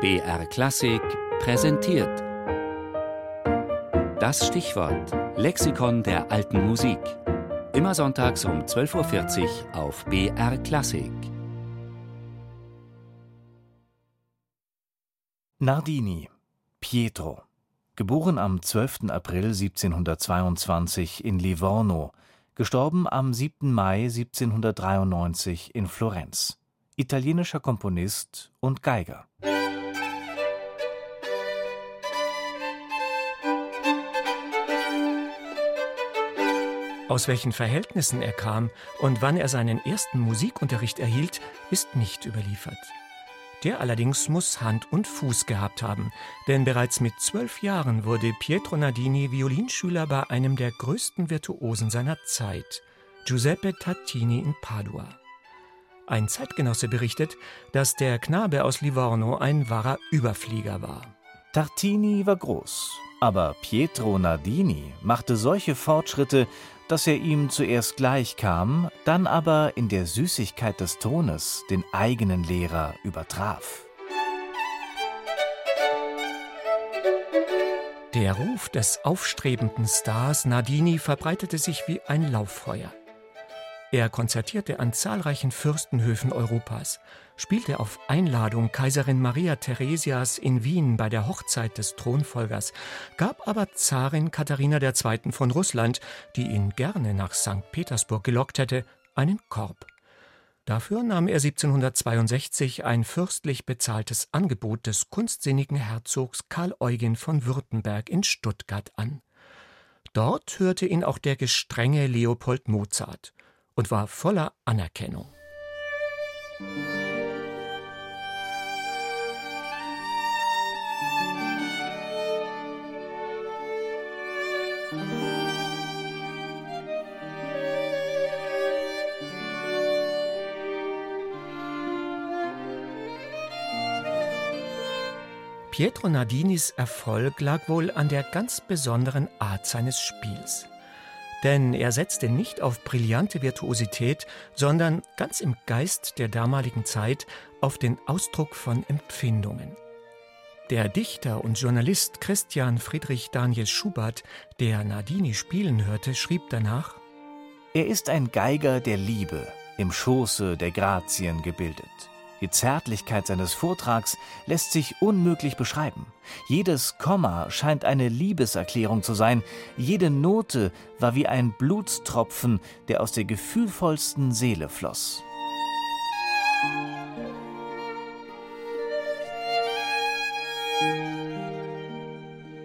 BR Klassik präsentiert. Das Stichwort Lexikon der alten Musik. Immer sonntags um 12.40 Uhr auf BR Klassik. Nardini, Pietro. Geboren am 12. April 1722 in Livorno, gestorben am 7. Mai 1793 in Florenz. Italienischer Komponist und Geiger. Aus welchen Verhältnissen er kam und wann er seinen ersten Musikunterricht erhielt, ist nicht überliefert. Der allerdings muss Hand und Fuß gehabt haben, denn bereits mit zwölf Jahren wurde Pietro Nardini Violinschüler bei einem der größten Virtuosen seiner Zeit, Giuseppe Tartini in Padua. Ein Zeitgenosse berichtet, dass der Knabe aus Livorno ein wahrer Überflieger war. Tartini war groß, aber Pietro Nardini machte solche Fortschritte, dass er ihm zuerst gleich kam, dann aber in der Süßigkeit des Tones den eigenen Lehrer übertraf. Der Ruf des aufstrebenden Stars Nardini verbreitete sich wie ein Lauffeuer. Er konzertierte an zahlreichen Fürstenhöfen Europas, spielte auf Einladung Kaiserin Maria Theresias in Wien bei der Hochzeit des Thronfolgers, gab aber Zarin Katharina II. von Russland, die ihn gerne nach St. Petersburg gelockt hätte, einen Korb. Dafür nahm er 1762 ein fürstlich bezahltes Angebot des kunstsinnigen Herzogs Karl Eugen von Württemberg in Stuttgart an. Dort hörte ihn auch der gestrenge Leopold Mozart und war voller Anerkennung. Pietro Nardinis Erfolg lag wohl an der ganz besonderen Art seines Spiels. Denn er setzte nicht auf brillante Virtuosität, sondern ganz im Geist der damaligen Zeit auf den Ausdruck von Empfindungen. Der Dichter und Journalist Christian Friedrich Daniel Schubert, der Nardini spielen hörte, schrieb danach Er ist ein Geiger der Liebe, im Schoße der Grazien gebildet. Die Zärtlichkeit seines Vortrags lässt sich unmöglich beschreiben. Jedes Komma scheint eine Liebeserklärung zu sein, jede Note war wie ein Blutstropfen, der aus der gefühlvollsten Seele floss.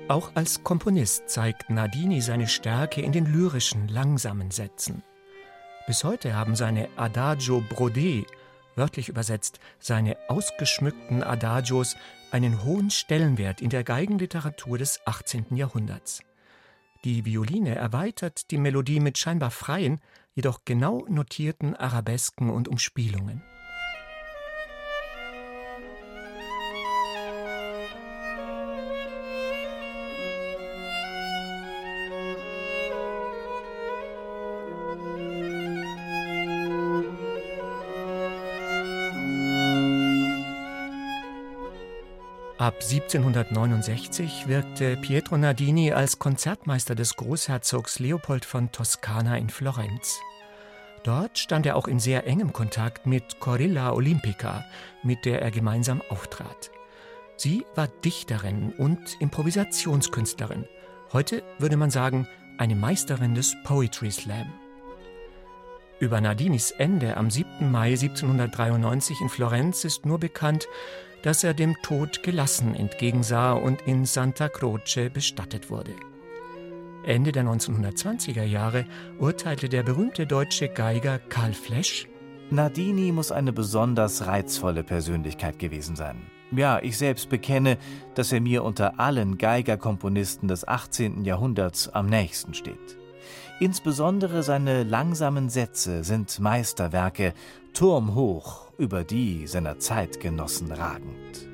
Auch als Komponist zeigt Nardini seine Stärke in den lyrischen, langsamen Sätzen. Bis heute haben seine Adagio Brodé wörtlich übersetzt, seine ausgeschmückten Adagios einen hohen Stellenwert in der Geigenliteratur des 18. Jahrhunderts. Die Violine erweitert die Melodie mit scheinbar freien, jedoch genau notierten Arabesken und Umspielungen. Ab 1769 wirkte Pietro Nardini als Konzertmeister des Großherzogs Leopold von Toskana in Florenz. Dort stand er auch in sehr engem Kontakt mit Corilla Olympica, mit der er gemeinsam auftrat. Sie war Dichterin und Improvisationskünstlerin. Heute würde man sagen, eine Meisterin des Poetry Slam. Über Nardinis Ende am 7. Mai 1793 in Florenz ist nur bekannt, dass er dem Tod gelassen entgegensah und in Santa Croce bestattet wurde. Ende der 1920er Jahre urteilte der berühmte deutsche Geiger Karl Flesch, Nardini muss eine besonders reizvolle Persönlichkeit gewesen sein. Ja, ich selbst bekenne, dass er mir unter allen Geigerkomponisten des 18. Jahrhunderts am nächsten steht. Insbesondere seine langsamen Sätze sind Meisterwerke, turmhoch über die seiner Zeitgenossen ragend.